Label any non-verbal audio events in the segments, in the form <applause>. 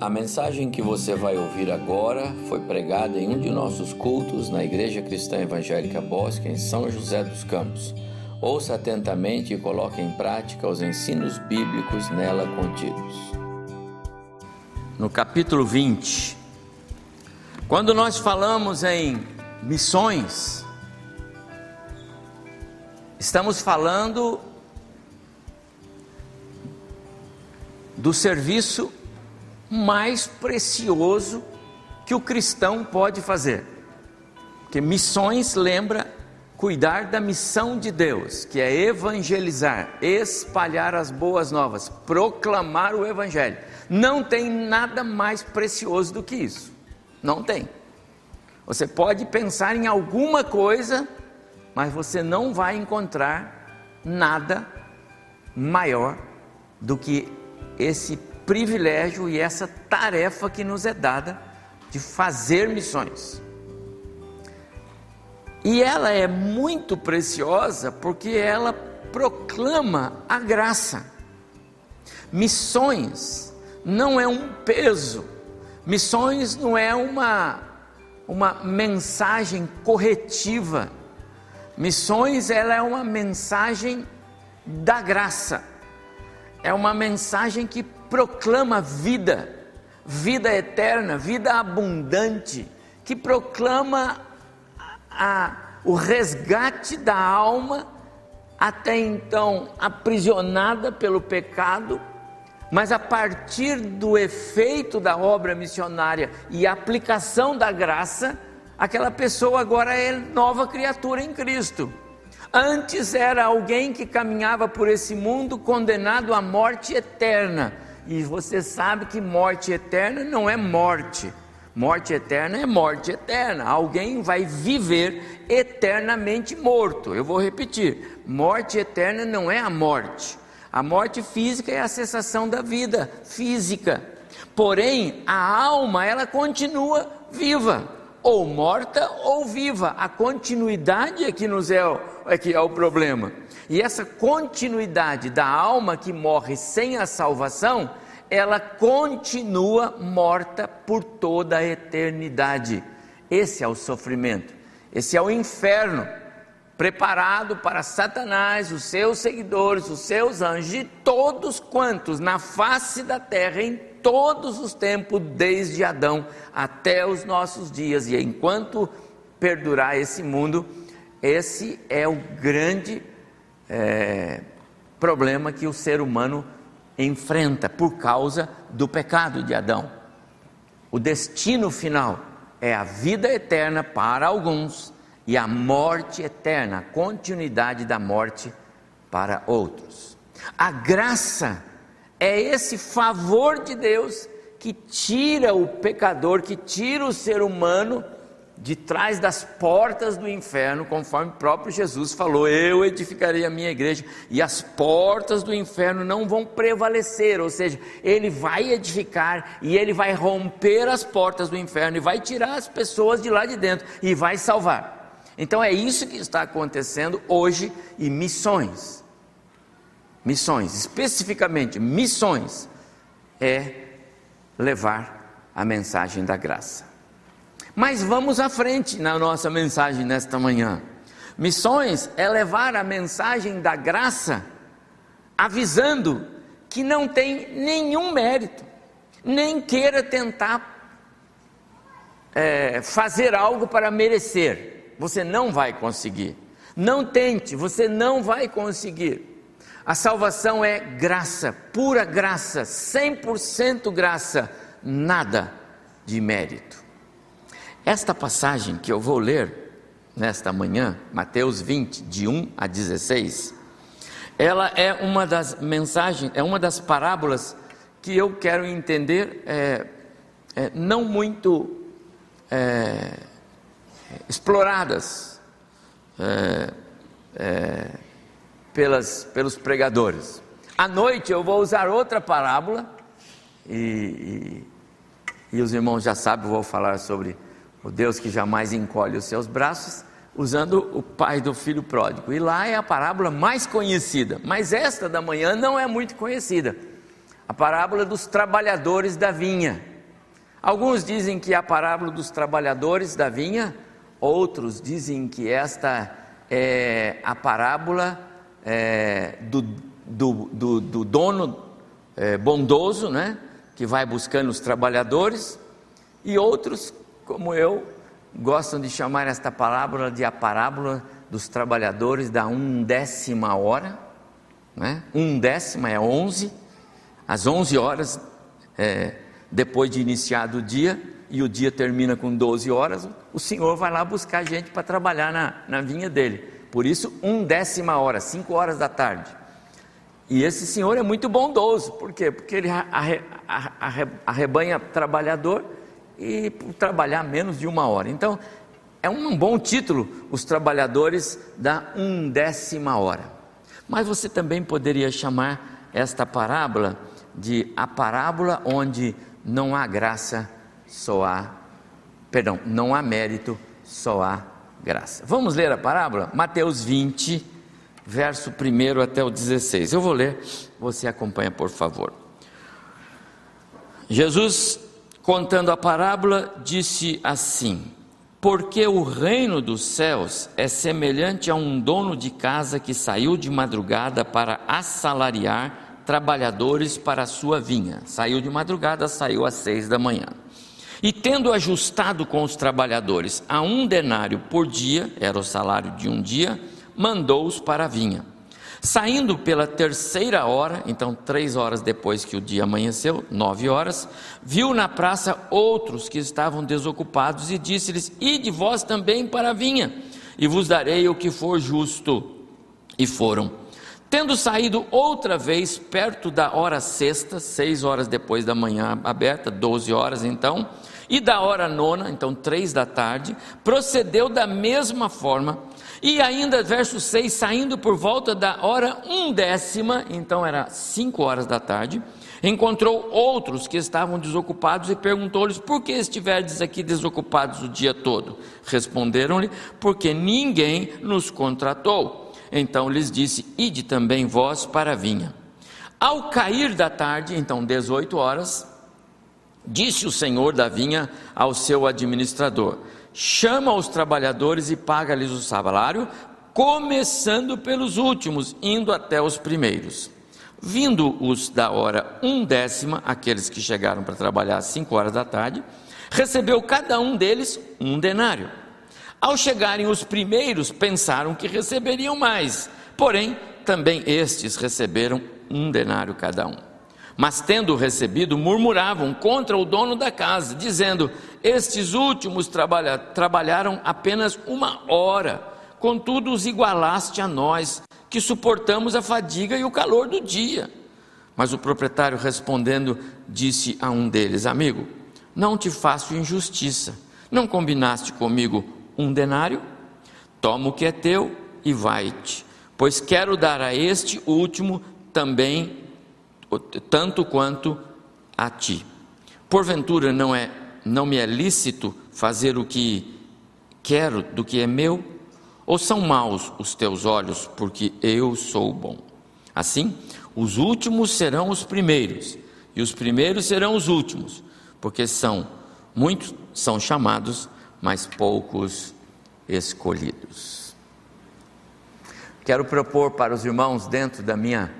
A mensagem que você vai ouvir agora foi pregada em um de nossos cultos na Igreja Cristã Evangélica Bosque, em São José dos Campos. Ouça atentamente e coloque em prática os ensinos bíblicos nela contidos. No capítulo 20, quando nós falamos em missões, estamos falando do serviço mais precioso que o cristão pode fazer. Porque missões lembra cuidar da missão de Deus, que é evangelizar, espalhar as boas novas, proclamar o evangelho. Não tem nada mais precioso do que isso. Não tem. Você pode pensar em alguma coisa, mas você não vai encontrar nada maior do que esse privilégio e essa tarefa que nos é dada de fazer missões. E ela é muito preciosa porque ela proclama a graça. Missões não é um peso, missões não é uma, uma mensagem corretiva, missões ela é uma mensagem da graça, é uma mensagem que proclama vida, vida eterna, vida abundante, que proclama a, o resgate da alma, até então aprisionada pelo pecado, mas a partir do efeito da obra missionária e aplicação da graça, aquela pessoa agora é nova criatura em Cristo. Antes era alguém que caminhava por esse mundo condenado à morte eterna e você sabe que morte eterna não é morte. Morte eterna é morte eterna. Alguém vai viver eternamente morto. Eu vou repetir: morte eterna não é a morte. A morte física é a cessação da vida física. Porém, a alma, ela continua viva, ou morta ou viva. A continuidade é que nos é, é que é o problema. E essa continuidade da alma que morre sem a salvação, ela continua morta por toda a eternidade. Esse é o sofrimento, esse é o inferno preparado para Satanás, os seus seguidores, os seus anjos e todos quantos na face da terra em todos os tempos, desde Adão até os nossos dias, e enquanto perdurar esse mundo, esse é o grande é, problema que o ser humano enfrenta por causa do pecado de Adão. O destino final é a vida eterna para alguns e a morte eterna, a continuidade da morte para outros. A graça é esse favor de Deus que tira o pecador, que tira o ser humano de trás das portas do inferno, conforme o próprio Jesus falou: Eu edificarei a minha igreja e as portas do inferno não vão prevalecer. Ou seja, ele vai edificar e ele vai romper as portas do inferno e vai tirar as pessoas de lá de dentro e vai salvar. Então é isso que está acontecendo hoje e missões. Missões, especificamente missões, é levar a mensagem da graça. Mas vamos à frente na nossa mensagem nesta manhã. Missões é levar a mensagem da graça, avisando que não tem nenhum mérito, nem queira tentar é, fazer algo para merecer. Você não vai conseguir. Não tente, você não vai conseguir. A salvação é graça, pura graça, 100% graça, nada de mérito. Esta passagem que eu vou ler nesta manhã, Mateus 20, de 1 a 16, ela é uma das mensagens, é uma das parábolas que eu quero entender é, é, não muito é, exploradas é, é, pelas, pelos pregadores. À noite eu vou usar outra parábola e, e, e os irmãos já sabem, vou falar sobre o Deus que jamais encolhe os seus braços, usando o pai do filho pródigo. E lá é a parábola mais conhecida, mas esta da manhã não é muito conhecida. a parábola dos trabalhadores da vinha. Alguns dizem que é a parábola dos trabalhadores da vinha, outros dizem que esta é a parábola é, do, do, do, do, dono é, bondoso, né, que vai buscando os trabalhadores, e outros, como eu, gostam de chamar esta parábola de a parábola dos trabalhadores da undécima hora, né? um décima é onze, às onze horas, é, depois de iniciado o dia, e o dia termina com 12 horas, o Senhor vai lá buscar gente para trabalhar na, na vinha dele. Por isso, um décima hora, cinco horas da tarde. E esse Senhor é muito bondoso, por quê? Porque ele arre, arre, arrebanha trabalhador e trabalhar menos de uma hora. Então, é um bom título, os trabalhadores da undécima hora. Mas você também poderia chamar esta parábola de a parábola onde não há graça, só há, perdão, não há mérito, só há graça. Vamos ler a parábola? Mateus 20, verso 1 até o 16. Eu vou ler, você acompanha, por favor. Jesus, contando a parábola, disse assim: Porque o reino dos céus é semelhante a um dono de casa que saiu de madrugada para assalariar trabalhadores para a sua vinha. Saiu de madrugada, saiu às seis da manhã. E tendo ajustado com os trabalhadores a um denário por dia, era o salário de um dia, mandou-os para a vinha. Saindo pela terceira hora, então três horas depois que o dia amanheceu, nove horas, viu na praça outros que estavam desocupados e disse-lhes: Ide vós também para a vinha, e vos darei o que for justo. E foram. Tendo saído outra vez perto da hora sexta, seis horas depois da manhã aberta, doze horas então, e da hora nona, então três da tarde, procedeu da mesma forma, e ainda, verso 6, saindo por volta da hora undécima, então era cinco horas da tarde, encontrou outros que estavam desocupados e perguntou-lhes: Por que estiverdes aqui desocupados o dia todo? Responderam-lhe: Porque ninguém nos contratou. Então lhes disse: Ide também vós para a vinha. Ao cair da tarde, então 18 horas, disse o senhor da vinha ao seu administrador: Chama os trabalhadores e paga-lhes o salário, começando pelos últimos, indo até os primeiros. Vindo os da hora um décima, aqueles que chegaram para trabalhar às cinco horas da tarde, recebeu cada um deles um denário. Ao chegarem os primeiros, pensaram que receberiam mais, porém, também estes receberam um denário cada um. Mas tendo recebido, murmuravam contra o dono da casa, dizendo: Estes últimos trabalha, trabalharam apenas uma hora, contudo os igualaste a nós, que suportamos a fadiga e o calor do dia. Mas o proprietário respondendo, disse a um deles: Amigo, não te faço injustiça. Não combinaste comigo um denário, toma o que é teu e vai-te, pois quero dar a este último também tanto quanto a ti. Porventura não é não me é lícito fazer o que quero do que é meu? Ou são maus os teus olhos, porque eu sou bom? Assim, os últimos serão os primeiros, e os primeiros serão os últimos, porque são muitos são chamados, mas poucos escolhidos. Quero propor para os irmãos, dentro da minha,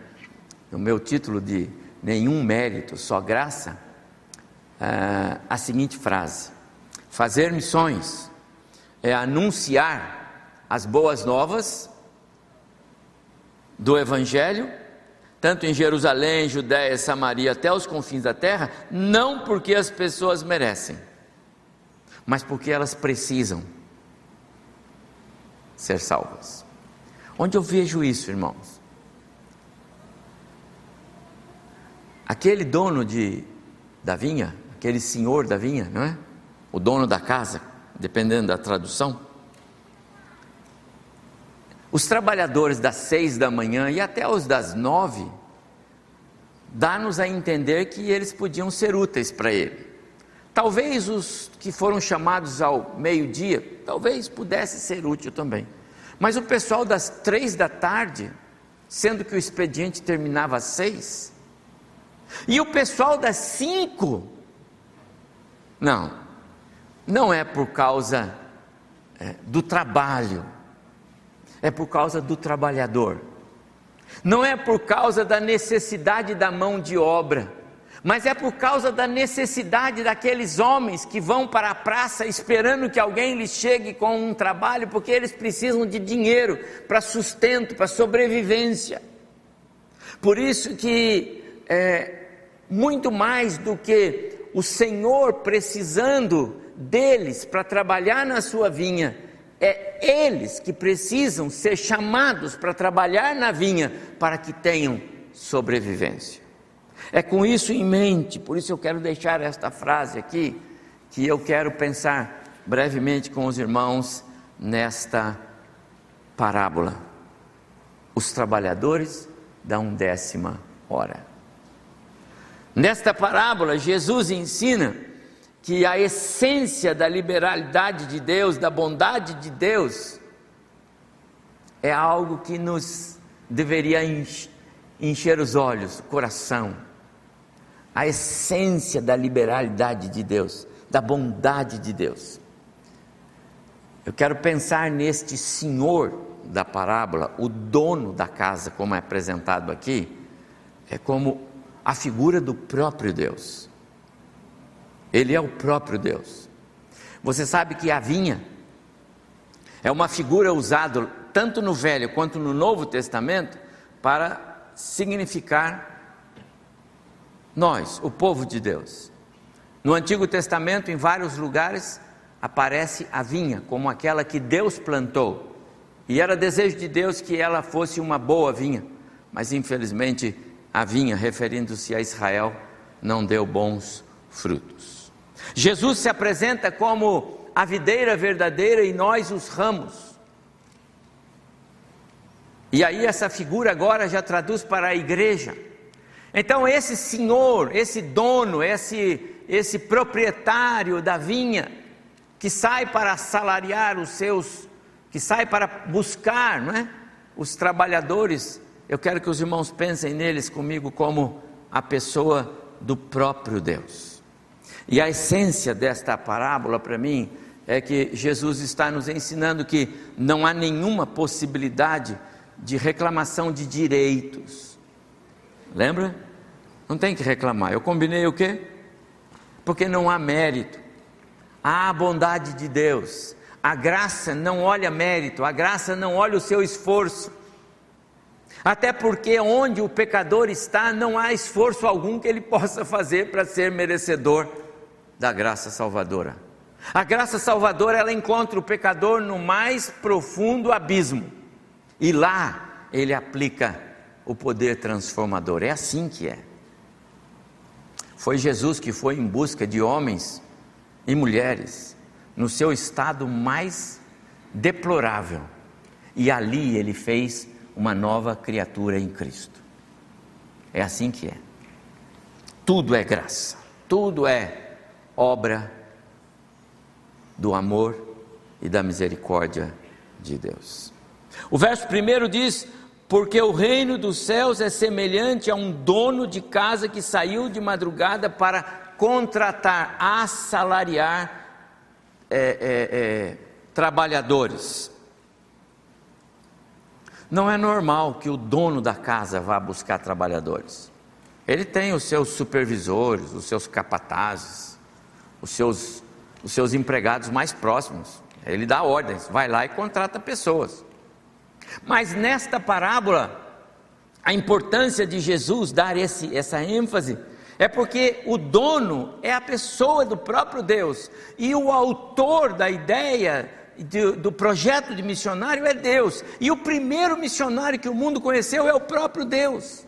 do meu título de nenhum mérito, só graça, uh, a seguinte frase: fazer missões é anunciar as boas novas do Evangelho, tanto em Jerusalém, Judéia, Samaria, até os confins da terra, não porque as pessoas merecem mas porque elas precisam ser salvas. Onde eu vejo isso, irmãos? Aquele dono de, da vinha, aquele senhor da vinha, não é? O dono da casa, dependendo da tradução. Os trabalhadores das seis da manhã e até os das nove, dá-nos a entender que eles podiam ser úteis para ele. Talvez os que foram chamados ao meio-dia, talvez pudesse ser útil também. Mas o pessoal das três da tarde, sendo que o expediente terminava às seis, E o pessoal das cinco, não, não é por causa é, do trabalho, é por causa do trabalhador, não é por causa da necessidade da mão de obra, mas é por causa da necessidade daqueles homens que vão para a praça esperando que alguém lhes chegue com um trabalho, porque eles precisam de dinheiro para sustento, para sobrevivência. Por isso que é, muito mais do que o Senhor precisando deles para trabalhar na sua vinha, é eles que precisam ser chamados para trabalhar na vinha para que tenham sobrevivência. É com isso em mente, por isso eu quero deixar esta frase aqui, que eu quero pensar brevemente com os irmãos nesta parábola. Os trabalhadores dão décima hora. Nesta parábola, Jesus ensina que a essência da liberalidade de Deus, da bondade de Deus, é algo que nos deveria encher os olhos, o coração. A essência da liberalidade de Deus, da bondade de Deus. Eu quero pensar neste senhor da parábola, o dono da casa, como é apresentado aqui, é como a figura do próprio Deus. Ele é o próprio Deus. Você sabe que a vinha é uma figura usada tanto no Velho quanto no Novo Testamento para significar nós, o povo de Deus. No Antigo Testamento, em vários lugares, aparece a vinha como aquela que Deus plantou. E era desejo de Deus que ela fosse uma boa vinha, mas infelizmente a vinha, referindo-se a Israel, não deu bons frutos. Jesus se apresenta como a videira verdadeira e nós os ramos. E aí essa figura agora já traduz para a igreja. Então esse senhor, esse dono, esse esse proprietário da vinha que sai para salariar os seus, que sai para buscar, não é? Os trabalhadores eu quero que os irmãos pensem neles comigo como a pessoa do próprio Deus. E a essência desta parábola para mim é que Jesus está nos ensinando que não há nenhuma possibilidade de reclamação de direitos. Lembra? Não tem que reclamar. Eu combinei o quê? Porque não há mérito. Há a bondade de Deus. A graça não olha mérito, a graça não olha o seu esforço. Até porque onde o pecador está, não há esforço algum que ele possa fazer para ser merecedor da graça salvadora. A graça salvadora, ela encontra o pecador no mais profundo abismo. E lá ele aplica o poder transformador. É assim que é. Foi Jesus que foi em busca de homens e mulheres no seu estado mais deplorável. E ali ele fez uma nova criatura em Cristo. É assim que é. Tudo é graça, tudo é obra do amor e da misericórdia de Deus. O verso primeiro diz: Porque o reino dos céus é semelhante a um dono de casa que saiu de madrugada para contratar, assalariar é, é, é, trabalhadores. Não é normal que o dono da casa vá buscar trabalhadores. Ele tem os seus supervisores, os seus capatazes, os seus, os seus empregados mais próximos. Ele dá ordens, vai lá e contrata pessoas. Mas nesta parábola, a importância de Jesus dar esse, essa ênfase é porque o dono é a pessoa do próprio Deus e o autor da ideia do, do projeto de missionário é Deus. E o primeiro missionário que o mundo conheceu é o próprio Deus.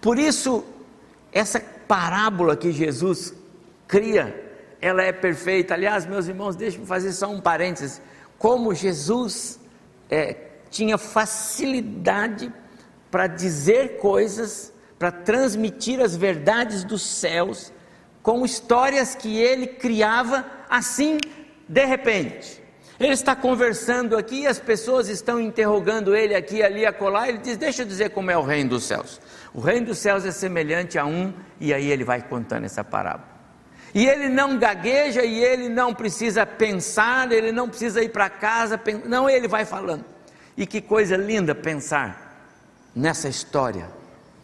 Por isso, essa parábola que Jesus cria, ela é perfeita. Aliás, meus irmãos, deixem-me fazer só um parênteses. Como Jesus é, tinha facilidade para dizer coisas, para transmitir as verdades dos céus, com histórias que ele criava assim de repente. Ele está conversando aqui as pessoas estão interrogando ele aqui, ali, acolá. Ele diz: Deixa eu dizer como é o reino dos céus. O reino dos céus é semelhante a um, e aí ele vai contando essa parábola. E ele não gagueja e ele não precisa pensar, ele não precisa ir para casa, não, ele vai falando. E que coisa linda pensar nessa história,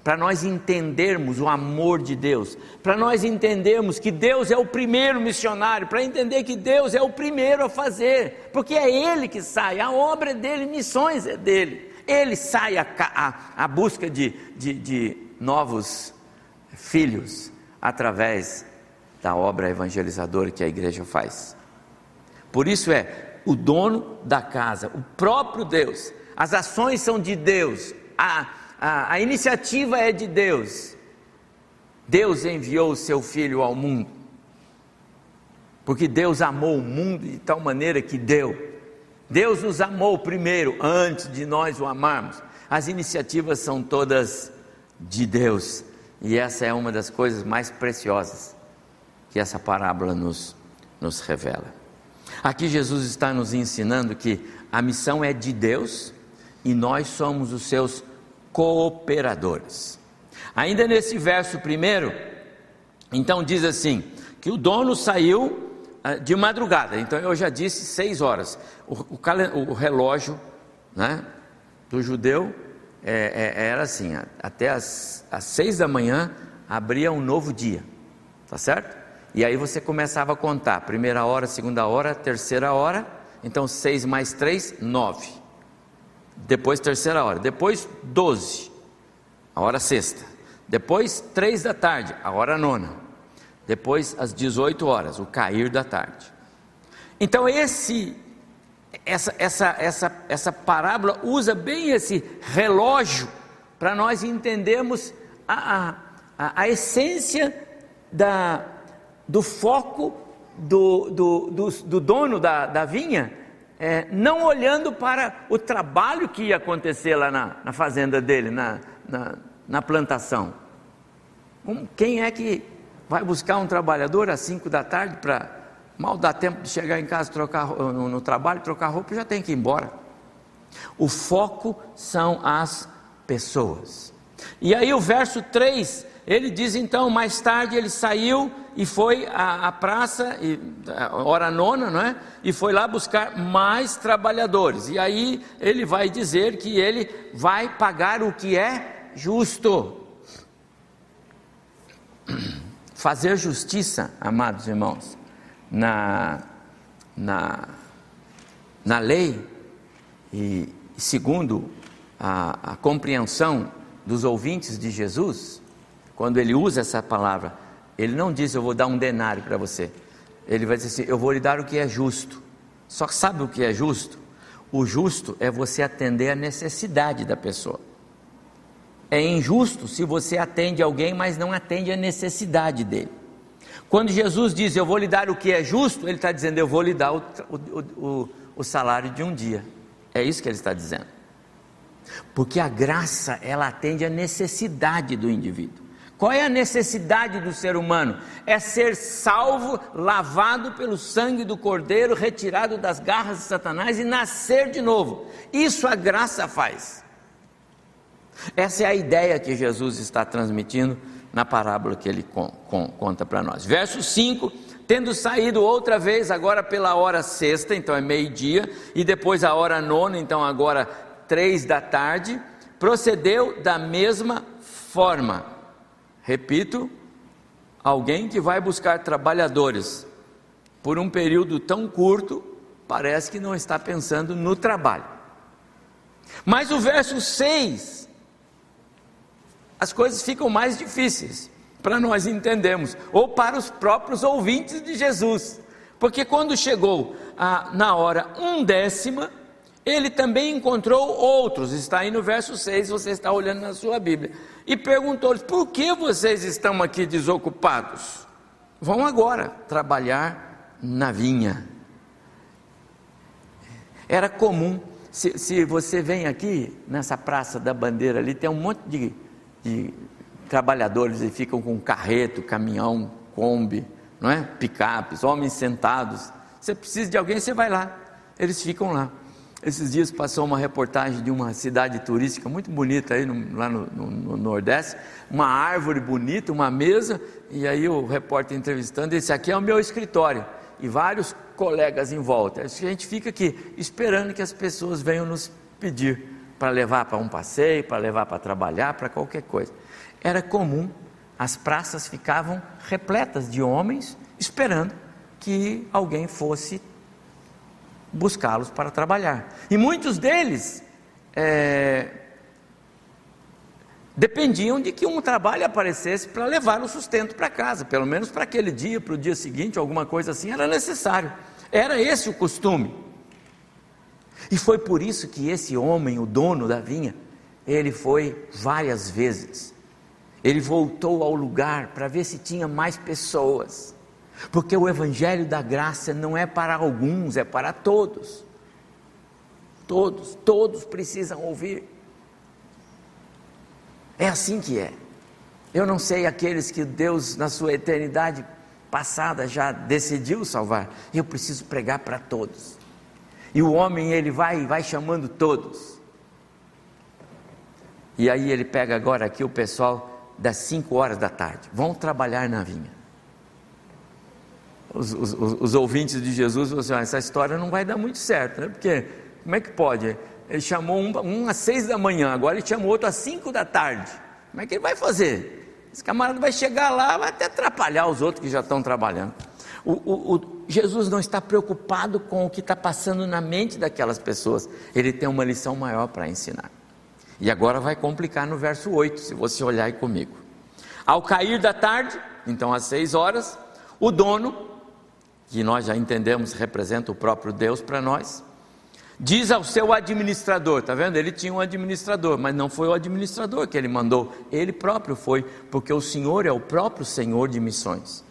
para nós entendermos o amor de Deus, para nós entendermos que Deus é o primeiro missionário, para entender que Deus é o primeiro a fazer, porque é Ele que sai, a obra é dele, missões é dele. Ele sai à busca de, de, de novos filhos através da obra evangelizadora que a igreja faz. Por isso é o dono da casa, o próprio Deus. As ações são de Deus, a, a, a iniciativa é de Deus. Deus enviou o seu filho ao mundo, porque Deus amou o mundo de tal maneira que deu. Deus nos amou primeiro, antes de nós o amarmos. As iniciativas são todas de Deus, e essa é uma das coisas mais preciosas que essa parábola nos, nos revela. Aqui Jesus está nos ensinando que a missão é de Deus e nós somos os seus cooperadores. Ainda nesse verso primeiro, então diz assim: que o dono saiu ah, de madrugada, então eu já disse seis horas. O, o, o relógio né, do judeu é, é, era assim: até as, as seis da manhã abria um novo dia, tá certo? E aí você começava a contar: primeira hora, segunda hora, terceira hora. Então, seis mais três, nove. Depois, terceira hora. Depois, doze. A hora sexta. Depois, três da tarde. A hora nona. Depois, às 18 horas. O cair da tarde. Então, esse. Essa, essa, essa, essa parábola usa bem esse relógio para nós entendermos a, a, a essência da, do foco do, do, do, do dono da, da vinha, é, não olhando para o trabalho que ia acontecer lá na, na fazenda dele, na, na, na plantação. Quem é que vai buscar um trabalhador às 5 da tarde para mal dar tempo de chegar em casa, trocar no, no trabalho, trocar roupa, já tem que ir embora. O foco são as pessoas. E aí o verso 3 ele diz então, mais tarde ele saiu e foi à, à praça, e, hora nona, não é? E foi lá buscar mais trabalhadores. E aí ele vai dizer que ele vai pagar o que é justo. <clears throat> Fazer justiça, amados irmãos, na, na, na lei e segundo a, a compreensão dos ouvintes de Jesus, quando ele usa essa palavra, ele não diz eu vou dar um denário para você. Ele vai dizer assim: eu vou lhe dar o que é justo. Só sabe o que é justo? O justo é você atender a necessidade da pessoa. É injusto se você atende alguém, mas não atende a necessidade dele. Quando Jesus diz eu vou lhe dar o que é justo, ele está dizendo eu vou lhe dar o, o, o, o salário de um dia. É isso que ele está dizendo. Porque a graça, ela atende a necessidade do indivíduo. Qual é a necessidade do ser humano? É ser salvo, lavado pelo sangue do Cordeiro, retirado das garras de Satanás e nascer de novo. Isso a graça faz. Essa é a ideia que Jesus está transmitindo na parábola que ele conta para nós. Verso 5: Tendo saído outra vez, agora pela hora sexta, então é meio-dia, e depois a hora nona, então agora três da tarde, procedeu da mesma forma Repito, alguém que vai buscar trabalhadores por um período tão curto, parece que não está pensando no trabalho. Mas o verso 6, as coisas ficam mais difíceis para nós entendermos, ou para os próprios ouvintes de Jesus, porque quando chegou a, na hora undécima, ele também encontrou outros, está aí no verso 6, você está olhando na sua Bíblia e perguntou-lhes: Por que vocês estão aqui desocupados? Vão agora trabalhar na vinha. Era comum, se, se você vem aqui nessa praça da bandeira ali, tem um monte de, de trabalhadores e ficam com carreto, caminhão, Kombi, não é? Picapes, homens sentados. Você precisa de alguém, você vai lá. eles ficam lá. Esses dias passou uma reportagem de uma cidade turística muito bonita aí no, lá no, no, no, Nordeste, uma árvore bonita, uma mesa, e aí o repórter entrevistando, esse aqui é o meu escritório, e vários colegas em volta. A gente fica aqui esperando que as pessoas venham nos pedir para levar para um passeio, para levar para trabalhar, para qualquer coisa. Era comum, as praças ficavam repletas de homens esperando que alguém fosse buscá-los para trabalhar. E muitos deles é, dependiam de que um trabalho aparecesse para levar o sustento para casa, pelo menos para aquele dia, para o dia seguinte, alguma coisa assim, era necessário. Era esse o costume. E foi por isso que esse homem, o dono da vinha, ele foi várias vezes. Ele voltou ao lugar para ver se tinha mais pessoas. Porque o Evangelho da graça não é para alguns, é para todos. Todos, todos precisam ouvir. É assim que é. Eu não sei aqueles que Deus, na sua eternidade passada, já decidiu salvar. Eu preciso pregar para todos. E o homem, ele vai vai chamando todos. E aí ele pega agora aqui o pessoal das 5 horas da tarde. Vão trabalhar na vinha os, os, os ouvintes de Jesus falaram assim: ah, essa história não vai dar muito certo, né? Porque como é que pode? Ele chamou um, um às seis da manhã, agora ele chamou outro às cinco da tarde. Como é que ele vai fazer? Esse camarada vai chegar lá, vai até atrapalhar os outros que já estão trabalhando. O, o, o, Jesus não está preocupado com o que está passando na mente daquelas pessoas, ele tem uma lição maior para ensinar. E agora vai complicar no verso 8, se você olhar aí comigo. Ao cair da tarde, então às seis horas, o dono que nós já entendemos representa o próprio Deus para nós, diz ao seu administrador, está vendo? Ele tinha um administrador, mas não foi o administrador que ele mandou, ele próprio foi, porque o Senhor é o próprio Senhor de missões.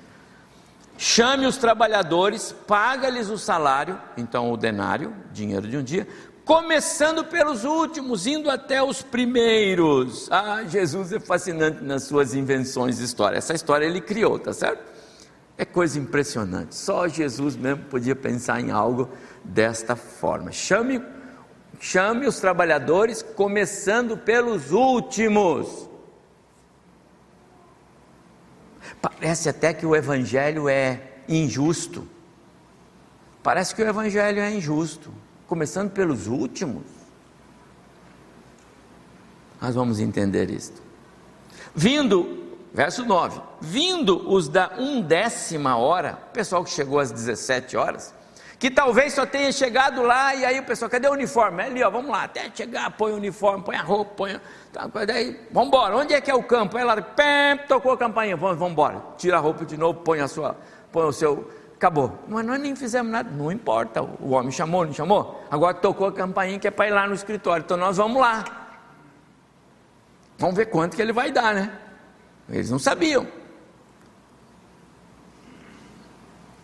Chame os trabalhadores, paga-lhes o salário, então o denário, dinheiro de um dia, começando pelos últimos, indo até os primeiros. Ah, Jesus é fascinante nas suas invenções de história. Essa história ele criou, tá certo? É coisa impressionante. Só Jesus mesmo podia pensar em algo desta forma. Chame, chame os trabalhadores, começando pelos últimos. Parece até que o Evangelho é injusto. Parece que o Evangelho é injusto, começando pelos últimos. Nós vamos entender isto. Vindo Verso 9: Vindo os da undécima hora, pessoal que chegou às 17 horas, que talvez só tenha chegado lá e aí o pessoal, cadê o uniforme? É ali, ó, vamos lá, até chegar, põe o uniforme, põe a roupa, põe. Tá, daí, vamos embora, onde é que é o campo? É lá, pem, tocou a campainha, vamos, vamos embora, tira a roupa de novo, põe a sua, põe o seu, acabou. Mas nós nem fizemos nada, não importa, o homem chamou, não chamou? Agora tocou a campainha que é para ir lá no escritório, então nós vamos lá. Vamos ver quanto que ele vai dar, né? Eles não sabiam.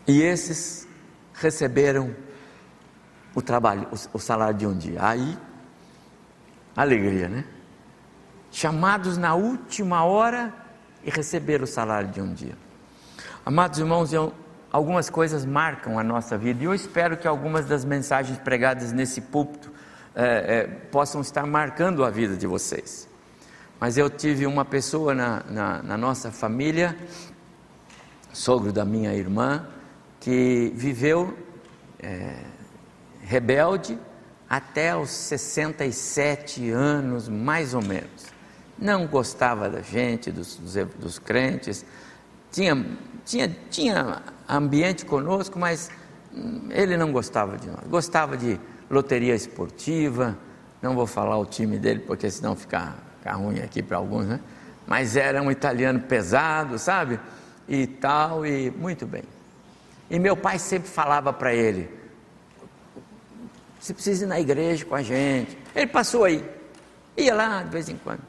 E esses receberam o trabalho, o, salário de um dia. Aí, alegria, né? Chamados na última hora e receberam o salário de um dia. Amados irmãos, eu, algumas coisas marcam a nossa vida e eu espero que algumas das mensagens pregadas nesse púlpito é, é, possam estar marcando a vida de vocês. Mas eu tive uma pessoa na, na, na nossa família, sogro da minha irmã, que viveu é, rebelde até os 67 anos, mais ou menos. Não gostava da gente, dos, dos, dos crentes, tinha, tinha, tinha ambiente conosco, mas ele não gostava de nós. Gostava de loteria esportiva, não vou falar o time dele, porque senão fica ruim aqui para alguns, né? Mas era um italiano pesado, sabe? E tal, e muito bem. E meu pai sempre falava para ele: você precisa ir na igreja com a gente. Ele passou aí, ia lá de vez em quando.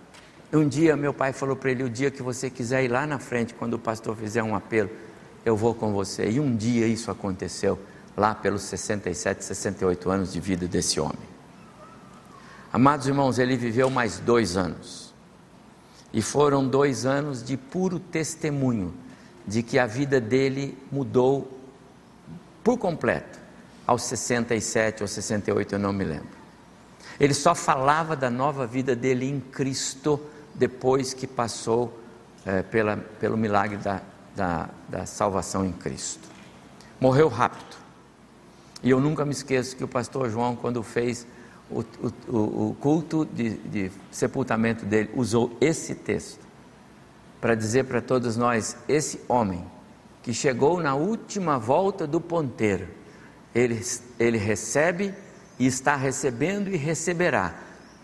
Um dia meu pai falou para ele: o dia que você quiser ir lá na frente, quando o pastor fizer um apelo, eu vou com você. E um dia isso aconteceu, lá pelos 67, 68 anos de vida desse homem. Amados irmãos, ele viveu mais dois anos. E foram dois anos de puro testemunho de que a vida dele mudou por completo aos 67 ou 68, eu não me lembro. Ele só falava da nova vida dele em Cristo depois que passou é, pela, pelo milagre da, da, da salvação em Cristo. Morreu rápido. E eu nunca me esqueço que o pastor João, quando fez o, o, o culto de, de sepultamento dele, usou esse texto para dizer para todos nós: esse homem que chegou na última volta do ponteiro, ele, ele recebe e está recebendo e receberá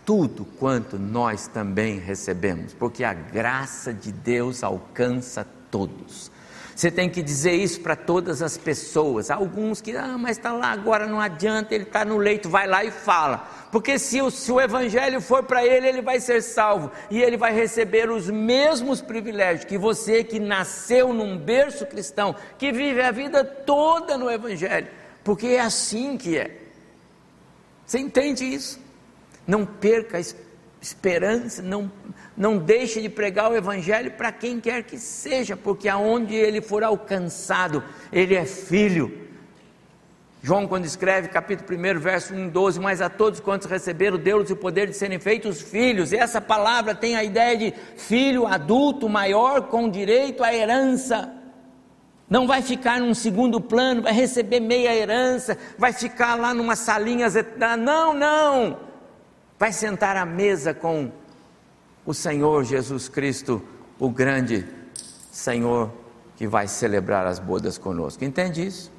tudo quanto nós também recebemos, porque a graça de Deus alcança todos. Você tem que dizer isso para todas as pessoas. Alguns que, ah, mas está lá agora, não adianta, ele está no leito, vai lá e fala. Porque se o, se o evangelho for para ele, ele vai ser salvo e ele vai receber os mesmos privilégios que você que nasceu num berço cristão, que vive a vida toda no evangelho. Porque é assim que é. Você entende isso? Não perca a esperança, não, não deixe de pregar o Evangelho para quem quer que seja, porque aonde ele for alcançado, ele é filho. João, quando escreve, capítulo 1, verso 1, 12: Mas a todos quantos receberam, deu-lhes o poder de serem feitos filhos. E essa palavra tem a ideia de filho adulto, maior, com direito à herança. Não vai ficar num segundo plano, vai receber meia herança, vai ficar lá numa salinha. Não, não. Vai sentar à mesa com o Senhor Jesus Cristo, o grande Senhor que vai celebrar as bodas conosco. Entende isso?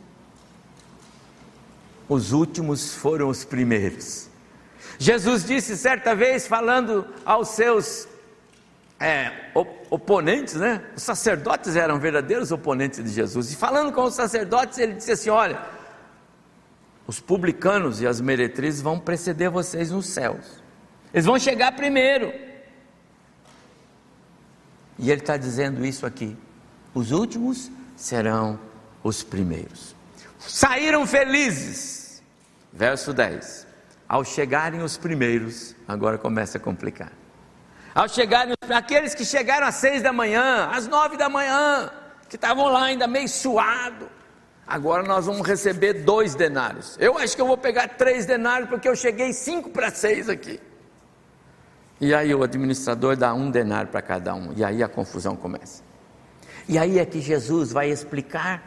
Os últimos foram os primeiros. Jesus disse certa vez, falando aos seus é, oponentes, né? Os sacerdotes eram verdadeiros oponentes de Jesus. E falando com os sacerdotes, ele disse assim: Olha, os publicanos e as meretrizes vão preceder vocês nos céus. Eles vão chegar primeiro. E ele está dizendo isso aqui: os últimos serão os primeiros. Saíram felizes. Verso 10. Ao chegarem os primeiros, agora começa a complicar. Ao chegarem, aqueles que chegaram às seis da manhã, às nove da manhã, que estavam lá ainda meio suado, agora nós vamos receber dois denários. Eu acho que eu vou pegar três denários porque eu cheguei cinco para seis aqui. E aí o administrador dá um denário para cada um, e aí a confusão começa. E aí é que Jesus vai explicar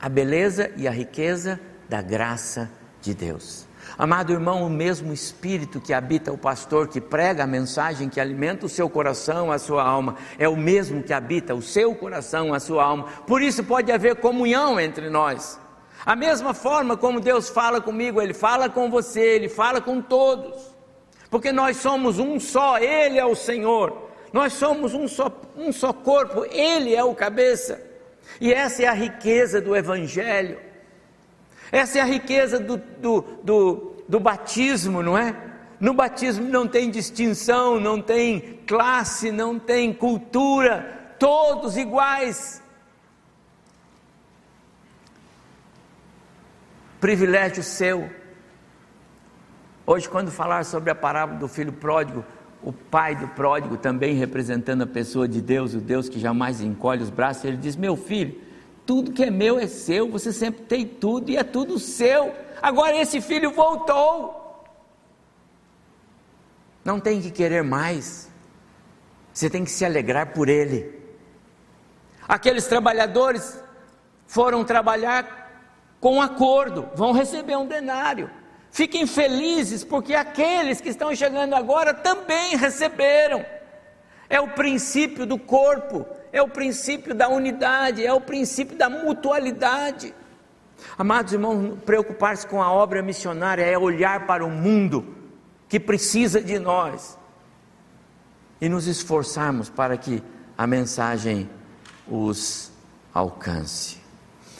a beleza e a riqueza da graça de Deus. Amado irmão, o mesmo Espírito que habita o pastor, que prega a mensagem, que alimenta o seu coração, a sua alma, é o mesmo que habita o seu coração, a sua alma. Por isso pode haver comunhão entre nós. A mesma forma como Deus fala comigo, Ele fala com você, Ele fala com todos porque nós somos um só, Ele é o Senhor, nós somos um só, um só corpo, Ele é o cabeça, e essa é a riqueza do Evangelho, essa é a riqueza do, do, do, do batismo, não é? No batismo não tem distinção, não tem classe, não tem cultura, todos iguais. Privilégio seu Hoje, quando falar sobre a parábola do filho pródigo, o pai do pródigo, também representando a pessoa de Deus, o Deus que jamais encolhe os braços, ele diz: Meu filho, tudo que é meu é seu, você sempre tem tudo e é tudo seu. Agora esse filho voltou. Não tem que querer mais, você tem que se alegrar por ele. Aqueles trabalhadores foram trabalhar com acordo, vão receber um denário. Fiquem felizes, porque aqueles que estão chegando agora também receberam. É o princípio do corpo, é o princípio da unidade, é o princípio da mutualidade. Amados irmãos, preocupar-se com a obra missionária é olhar para o mundo que precisa de nós e nos esforçarmos para que a mensagem os alcance.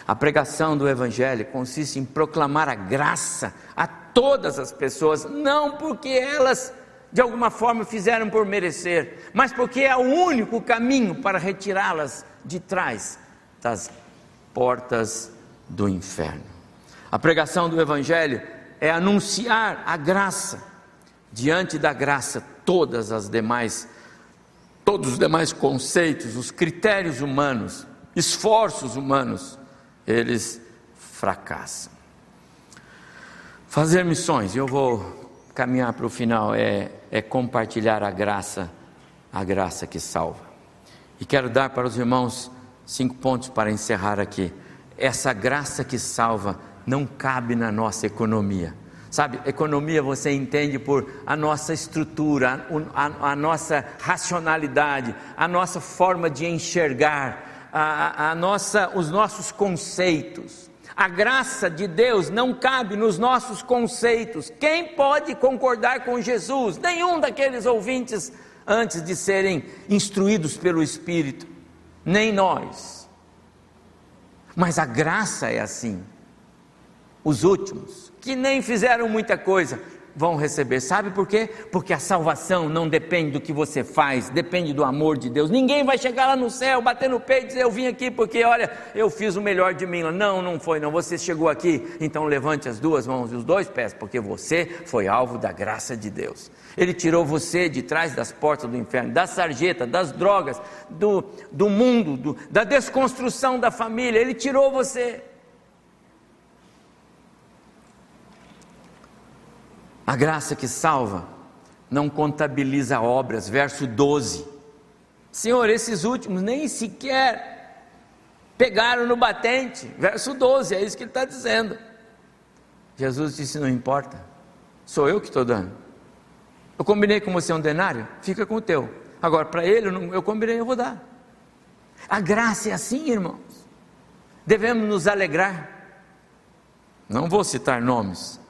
A pregação do Evangelho consiste em proclamar a graça a todas as pessoas, não porque elas de alguma forma fizeram por merecer, mas porque é o único caminho para retirá-las de trás das portas do inferno. A pregação do Evangelho é anunciar a graça, diante da graça, todas as demais, todos os demais conceitos, os critérios humanos, esforços humanos, eles fracassam. Fazer missões, eu vou caminhar para o final, é, é compartilhar a graça, a graça que salva. E quero dar para os irmãos cinco pontos para encerrar aqui. Essa graça que salva não cabe na nossa economia. Sabe, economia você entende por a nossa estrutura, a, a, a nossa racionalidade, a nossa forma de enxergar, a, a nossa, os nossos conceitos. A graça de Deus não cabe nos nossos conceitos. Quem pode concordar com Jesus? Nenhum daqueles ouvintes antes de serem instruídos pelo Espírito, nem nós. Mas a graça é assim. Os últimos, que nem fizeram muita coisa, vão receber. Sabe por quê? Porque a salvação não depende do que você faz, depende do amor de Deus. Ninguém vai chegar lá no céu, bater no peito e dizer: Eu vim aqui porque, olha, eu fiz o melhor de mim. Não, não foi, não. Você chegou aqui, então levante as duas mãos e os dois pés, porque você foi alvo da graça de Deus. Ele tirou você de trás das portas do inferno, da sarjeta, das drogas, do, do mundo, do, da desconstrução da família. Ele tirou você. A graça que salva não contabiliza obras, verso 12. Senhor, esses últimos nem sequer pegaram no batente, verso 12, é isso que ele está dizendo. Jesus disse: Não importa, sou eu que estou dando. Eu combinei com você um denário, fica com o teu. Agora, para ele, eu, não, eu combinei, eu vou dar. A graça é assim, irmãos. Devemos nos alegrar. Não vou citar nomes,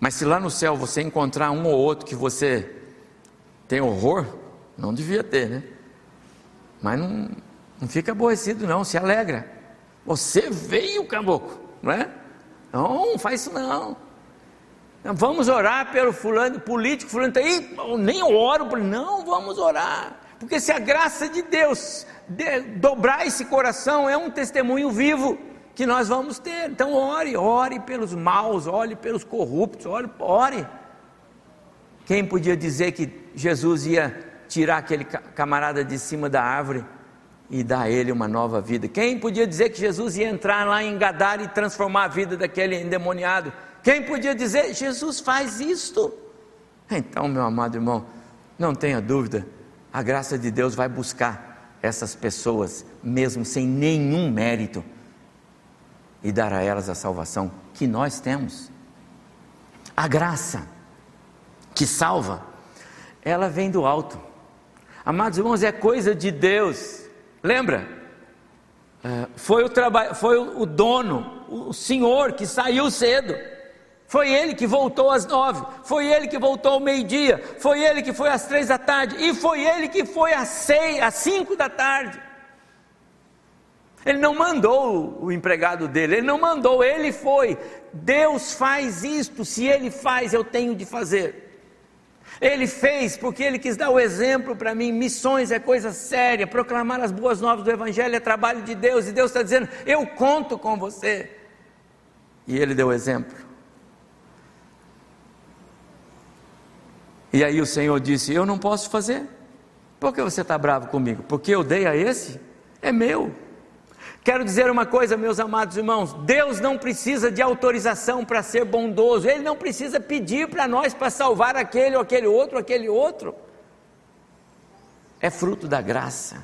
mas se lá no céu você encontrar um ou outro que você tem horror, não devia ter, né? Mas não, não fica aborrecido, não, se alegra. Você veio, caboclo, não é? Não, faz isso não. Vamos orar pelo fulano político, fulano está aí, nem oro, não, vamos orar. Porque se a graça de Deus de, dobrar esse coração, é um testemunho vivo que nós vamos ter. Então ore, ore pelos maus, ore pelos corruptos, ore, ore. Quem podia dizer que Jesus ia tirar aquele camarada de cima da árvore e dar a ele uma nova vida? Quem podia dizer que Jesus ia entrar lá em Gadara e transformar a vida daquele endemoniado? Quem podia dizer, Jesus faz isto? Então, meu amado irmão, não tenha dúvida, a graça de Deus vai buscar essas pessoas, mesmo sem nenhum mérito e dar a elas a salvação que nós temos. A graça que salva, ela vem do alto. Amados irmãos, é coisa de Deus. Lembra? É, foi o trabalho, foi o dono, o senhor que saiu cedo. Foi ele que voltou às nove, foi ele que voltou ao meio-dia, foi ele que foi às três da tarde, e foi ele que foi às seis, às cinco da tarde. Ele não mandou o empregado dele, ele não mandou, ele foi. Deus faz isto, se ele faz, eu tenho de fazer. Ele fez porque ele quis dar o exemplo para mim. Missões é coisa séria, proclamar as boas novas do Evangelho é trabalho de Deus, e Deus está dizendo: Eu conto com você. E ele deu o exemplo. E aí o Senhor disse: Eu não posso fazer. Por que você está bravo comigo? Porque eu dei a esse? É meu. Quero dizer uma coisa, meus amados irmãos: Deus não precisa de autorização para ser bondoso, Ele não precisa pedir para nós para salvar aquele ou aquele outro, aquele outro. É fruto da graça,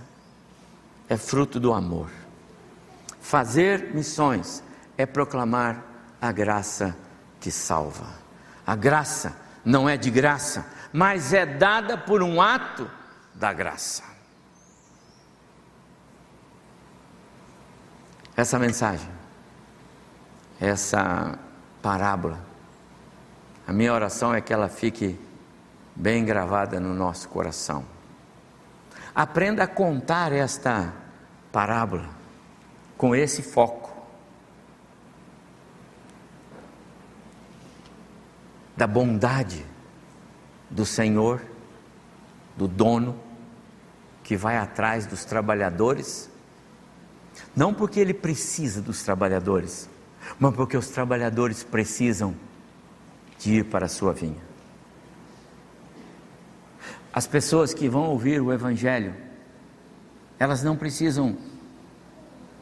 é fruto do amor. Fazer missões é proclamar a graça que salva. A graça não é de graça, mas é dada por um ato da graça. Essa mensagem, essa parábola. A minha oração é que ela fique bem gravada no nosso coração. Aprenda a contar esta parábola com esse foco. Da bondade do Senhor, do dono, que vai atrás dos trabalhadores não porque ele precisa dos trabalhadores, mas porque os trabalhadores precisam de ir para a sua vinha. As pessoas que vão ouvir o Evangelho, elas não precisam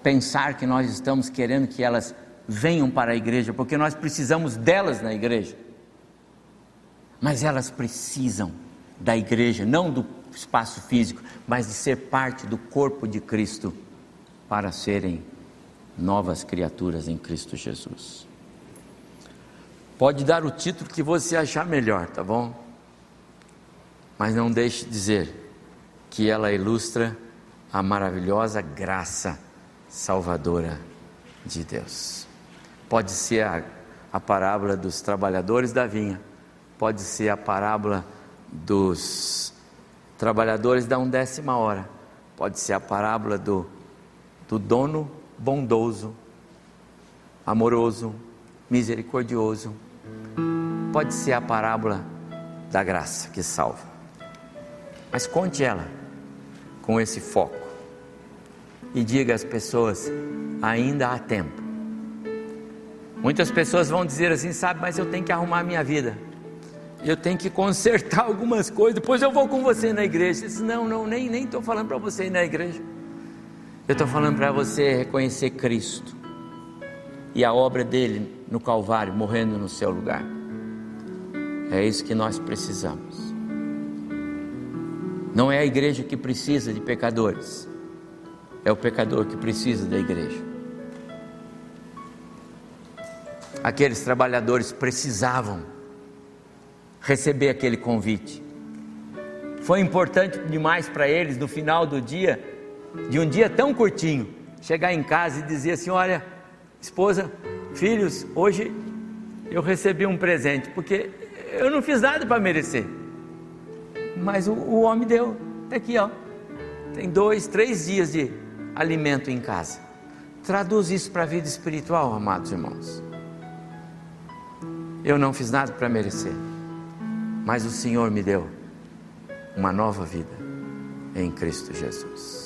pensar que nós estamos querendo que elas venham para a igreja, porque nós precisamos delas na igreja. Mas elas precisam da igreja, não do espaço físico, mas de ser parte do corpo de Cristo para serem novas criaturas em Cristo Jesus. Pode dar o título que você achar melhor, tá bom? Mas não deixe de dizer que ela ilustra a maravilhosa graça salvadora de Deus. Pode ser a, a parábola dos trabalhadores da vinha, pode ser a parábola dos trabalhadores da undécima hora, pode ser a parábola do, do dono bondoso, amoroso, misericordioso, pode ser a parábola da graça que salva. Mas conte ela com esse foco e diga às pessoas: ainda há tempo. Muitas pessoas vão dizer assim, sabe, mas eu tenho que arrumar a minha vida. Eu tenho que consertar <laughs> algumas coisas, depois eu vou com você na igreja. Disse, não, não, nem estou falando para você ir na igreja. Eu estou falando para você reconhecer Cristo e a obra dele no Calvário, morrendo no seu lugar. É isso que nós precisamos. Não é a igreja que precisa de pecadores, é o pecador que precisa da igreja. Aqueles trabalhadores precisavam receber aquele convite. Foi importante demais para eles no final do dia de um dia tão curtinho, chegar em casa e dizer assim: Olha, esposa, filhos, hoje eu recebi um presente, porque eu não fiz nada para merecer, mas o, o homem deu, está aqui, ó. Tem dois, três dias de alimento em casa. Traduz isso para a vida espiritual, amados irmãos. Eu não fiz nada para merecer, mas o Senhor me deu uma nova vida em Cristo Jesus.